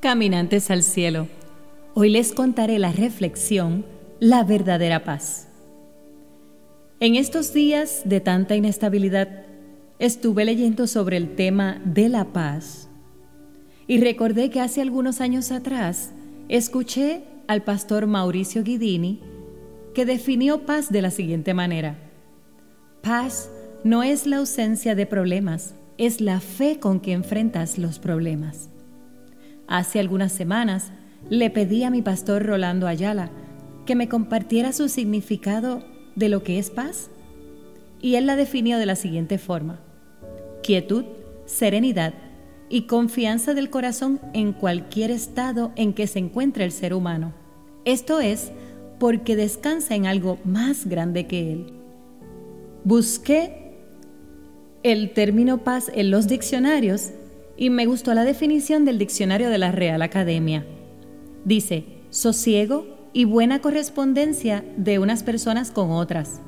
Caminantes al cielo, hoy les contaré la reflexión, la verdadera paz. En estos días de tanta inestabilidad, estuve leyendo sobre el tema de la paz y recordé que hace algunos años atrás escuché al pastor Mauricio Guidini que definió paz de la siguiente manera. Paz no es la ausencia de problemas, es la fe con que enfrentas los problemas. Hace algunas semanas le pedí a mi pastor Rolando Ayala que me compartiera su significado de lo que es paz. Y él la definió de la siguiente forma. Quietud, serenidad y confianza del corazón en cualquier estado en que se encuentre el ser humano. Esto es porque descansa en algo más grande que él. Busqué el término paz en los diccionarios y me gustó la definición del diccionario de la Real Academia. Dice, sosiego y buena correspondencia de unas personas con otras,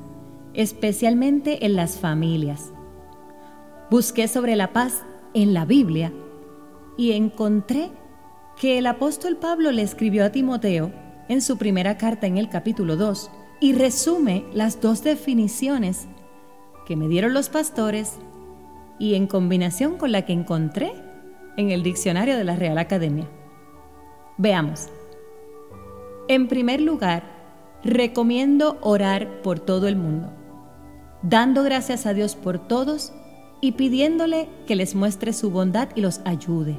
especialmente en las familias. Busqué sobre la paz en la Biblia y encontré que el apóstol Pablo le escribió a Timoteo en su primera carta en el capítulo 2 y resume las dos definiciones que me dieron los pastores y en combinación con la que encontré en el diccionario de la Real Academia. Veamos. En primer lugar, recomiendo orar por todo el mundo, dando gracias a Dios por todos y pidiéndole que les muestre su bondad y los ayude.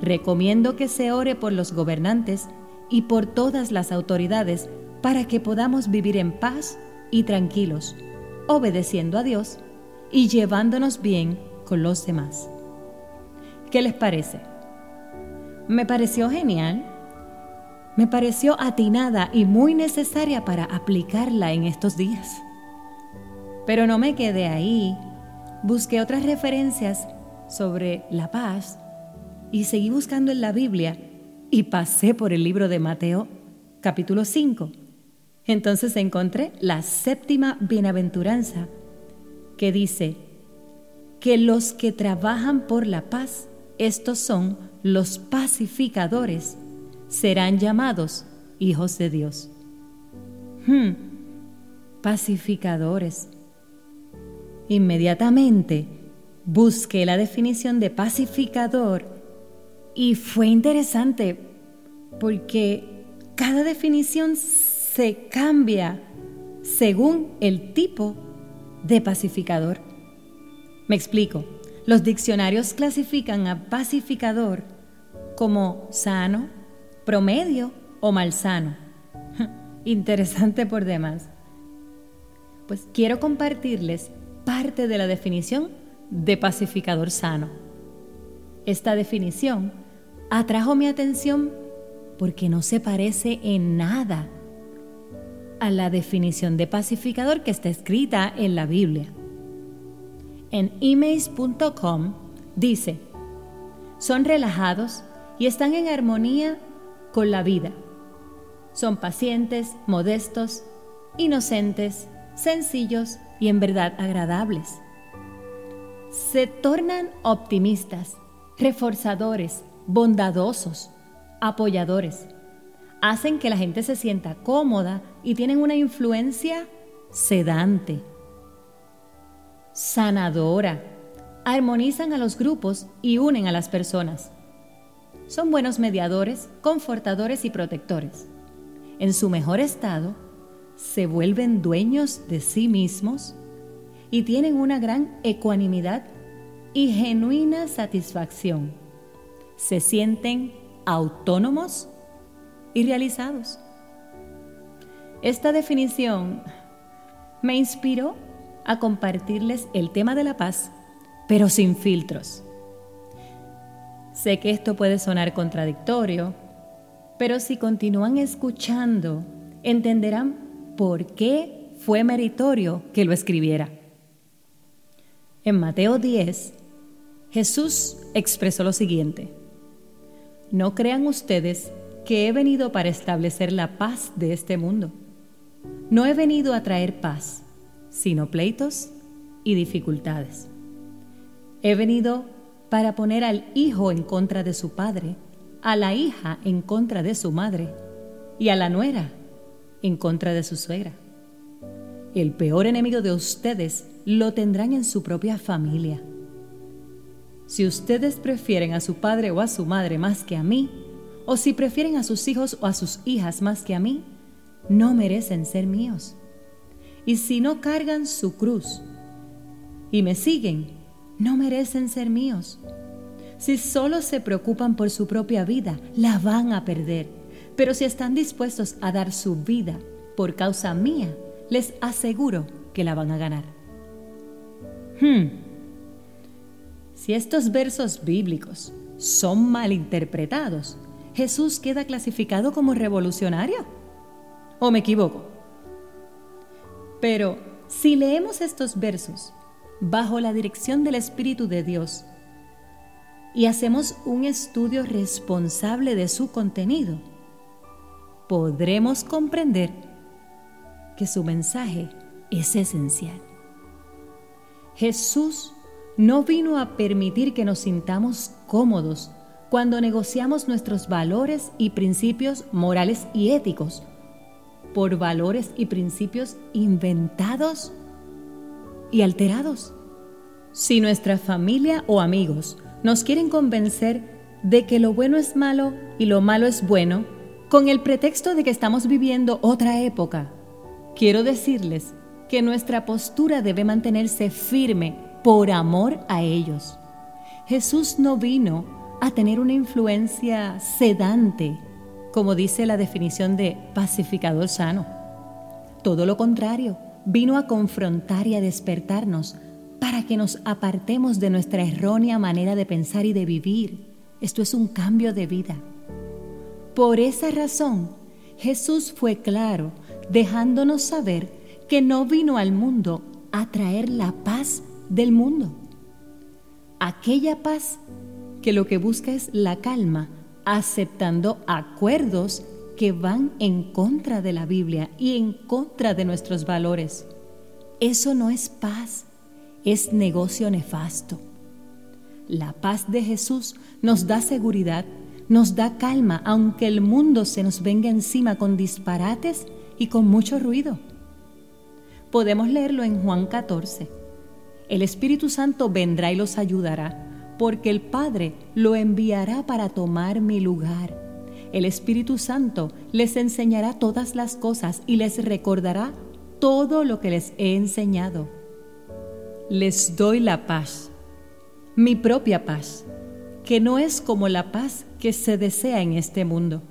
Recomiendo que se ore por los gobernantes y por todas las autoridades para que podamos vivir en paz y tranquilos, obedeciendo a Dios y llevándonos bien con los demás. ¿Qué les parece? Me pareció genial. Me pareció atinada y muy necesaria para aplicarla en estos días. Pero no me quedé ahí. Busqué otras referencias sobre la paz y seguí buscando en la Biblia y pasé por el libro de Mateo capítulo 5. Entonces encontré la séptima bienaventuranza que dice que los que trabajan por la paz, estos son los pacificadores, serán llamados hijos de Dios. Hmm, pacificadores. Inmediatamente busqué la definición de pacificador y fue interesante porque cada definición se cambia según el tipo de pacificador. Me explico. Los diccionarios clasifican a pacificador como sano, promedio o malsano. Interesante por demás. Pues quiero compartirles parte de la definición de pacificador sano. Esta definición atrajo mi atención porque no se parece en nada a la definición de pacificador que está escrita en la Biblia. En emails.com dice, son relajados y están en armonía con la vida. Son pacientes, modestos, inocentes, sencillos y en verdad agradables. Se tornan optimistas, reforzadores, bondadosos, apoyadores hacen que la gente se sienta cómoda y tienen una influencia sedante, sanadora, armonizan a los grupos y unen a las personas. Son buenos mediadores, confortadores y protectores. En su mejor estado, se vuelven dueños de sí mismos y tienen una gran ecuanimidad y genuina satisfacción. Se sienten autónomos y realizados. Esta definición me inspiró a compartirles el tema de la paz, pero sin filtros. Sé que esto puede sonar contradictorio, pero si continúan escuchando, entenderán por qué fue meritorio que lo escribiera. En Mateo 10, Jesús expresó lo siguiente, no crean ustedes que he venido para establecer la paz de este mundo. No he venido a traer paz, sino pleitos y dificultades. He venido para poner al hijo en contra de su padre a la hija en contra de su madre y a la nuera en contra de su suegra. El peor enemigo de ustedes lo tendrán en su propia familia. Si ustedes prefieren a su padre o a su madre más que a mí, o si prefieren a sus hijos o a sus hijas más que a mí, no merecen ser míos. Y si no cargan su cruz y me siguen, no merecen ser míos. Si solo se preocupan por su propia vida, la van a perder. Pero si están dispuestos a dar su vida por causa mía, les aseguro que la van a ganar. Hmm. Si estos versos bíblicos son mal interpretados, Jesús queda clasificado como revolucionario. ¿O me equivoco? Pero si leemos estos versos bajo la dirección del Espíritu de Dios y hacemos un estudio responsable de su contenido, podremos comprender que su mensaje es esencial. Jesús no vino a permitir que nos sintamos cómodos cuando negociamos nuestros valores y principios morales y éticos por valores y principios inventados y alterados. Si nuestra familia o amigos nos quieren convencer de que lo bueno es malo y lo malo es bueno, con el pretexto de que estamos viviendo otra época, quiero decirles que nuestra postura debe mantenerse firme por amor a ellos. Jesús no vino a tener una influencia sedante como dice la definición de pacificador sano. Todo lo contrario, vino a confrontar y a despertarnos para que nos apartemos de nuestra errónea manera de pensar y de vivir. Esto es un cambio de vida. Por esa razón, Jesús fue claro, dejándonos saber que no vino al mundo a traer la paz del mundo. Aquella paz que lo que busca es la calma aceptando acuerdos que van en contra de la Biblia y en contra de nuestros valores. Eso no es paz, es negocio nefasto. La paz de Jesús nos da seguridad, nos da calma, aunque el mundo se nos venga encima con disparates y con mucho ruido. Podemos leerlo en Juan 14. El Espíritu Santo vendrá y los ayudará porque el Padre lo enviará para tomar mi lugar. El Espíritu Santo les enseñará todas las cosas y les recordará todo lo que les he enseñado. Les doy la paz, mi propia paz, que no es como la paz que se desea en este mundo.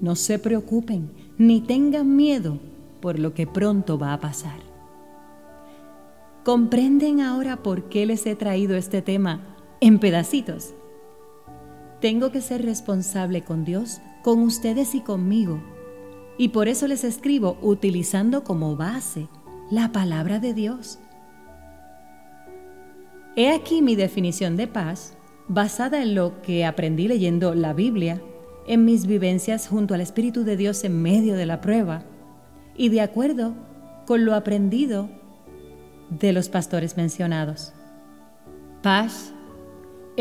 No se preocupen ni tengan miedo por lo que pronto va a pasar. ¿Comprenden ahora por qué les he traído este tema en pedacitos. Tengo que ser responsable con Dios, con ustedes y conmigo. Y por eso les escribo utilizando como base la palabra de Dios. He aquí mi definición de paz, basada en lo que aprendí leyendo la Biblia, en mis vivencias junto al Espíritu de Dios en medio de la prueba, y de acuerdo con lo aprendido de los pastores mencionados. Paz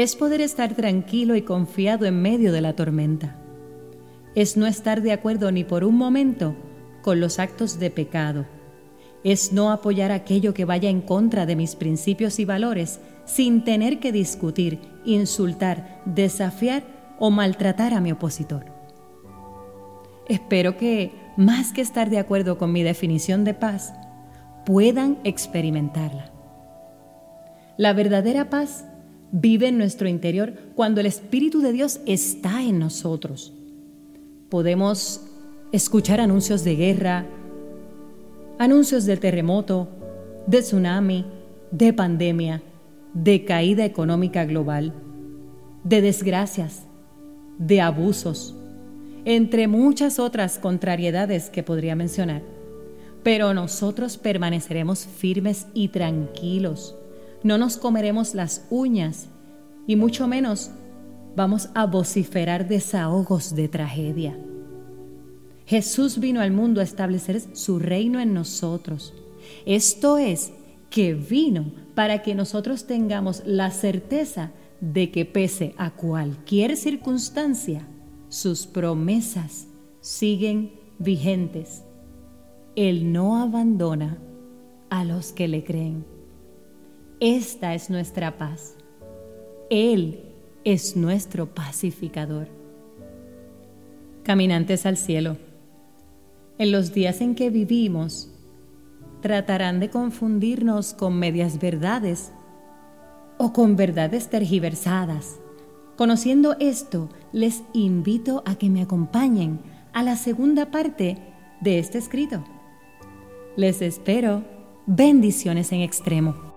es poder estar tranquilo y confiado en medio de la tormenta. Es no estar de acuerdo ni por un momento con los actos de pecado. Es no apoyar aquello que vaya en contra de mis principios y valores sin tener que discutir, insultar, desafiar o maltratar a mi opositor. Espero que, más que estar de acuerdo con mi definición de paz, puedan experimentarla. La verdadera paz vive en nuestro interior cuando el Espíritu de Dios está en nosotros. Podemos escuchar anuncios de guerra, anuncios de terremoto, de tsunami, de pandemia, de caída económica global, de desgracias, de abusos, entre muchas otras contrariedades que podría mencionar. Pero nosotros permaneceremos firmes y tranquilos no nos comeremos las uñas y mucho menos vamos a vociferar desahogos de tragedia. Jesús vino al mundo a establecer su reino en nosotros. Esto es que vino para que nosotros tengamos la certeza de que pese a cualquier circunstancia, sus promesas siguen vigentes. Él no abandona a los que le creen. Esta es nuestra paz. Él es nuestro pacificador. Caminantes al cielo, en los días en que vivimos, tratarán de confundirnos con medias verdades o con verdades tergiversadas. Conociendo esto, les invito a que me acompañen a la segunda parte de este escrito. Les espero bendiciones en extremo.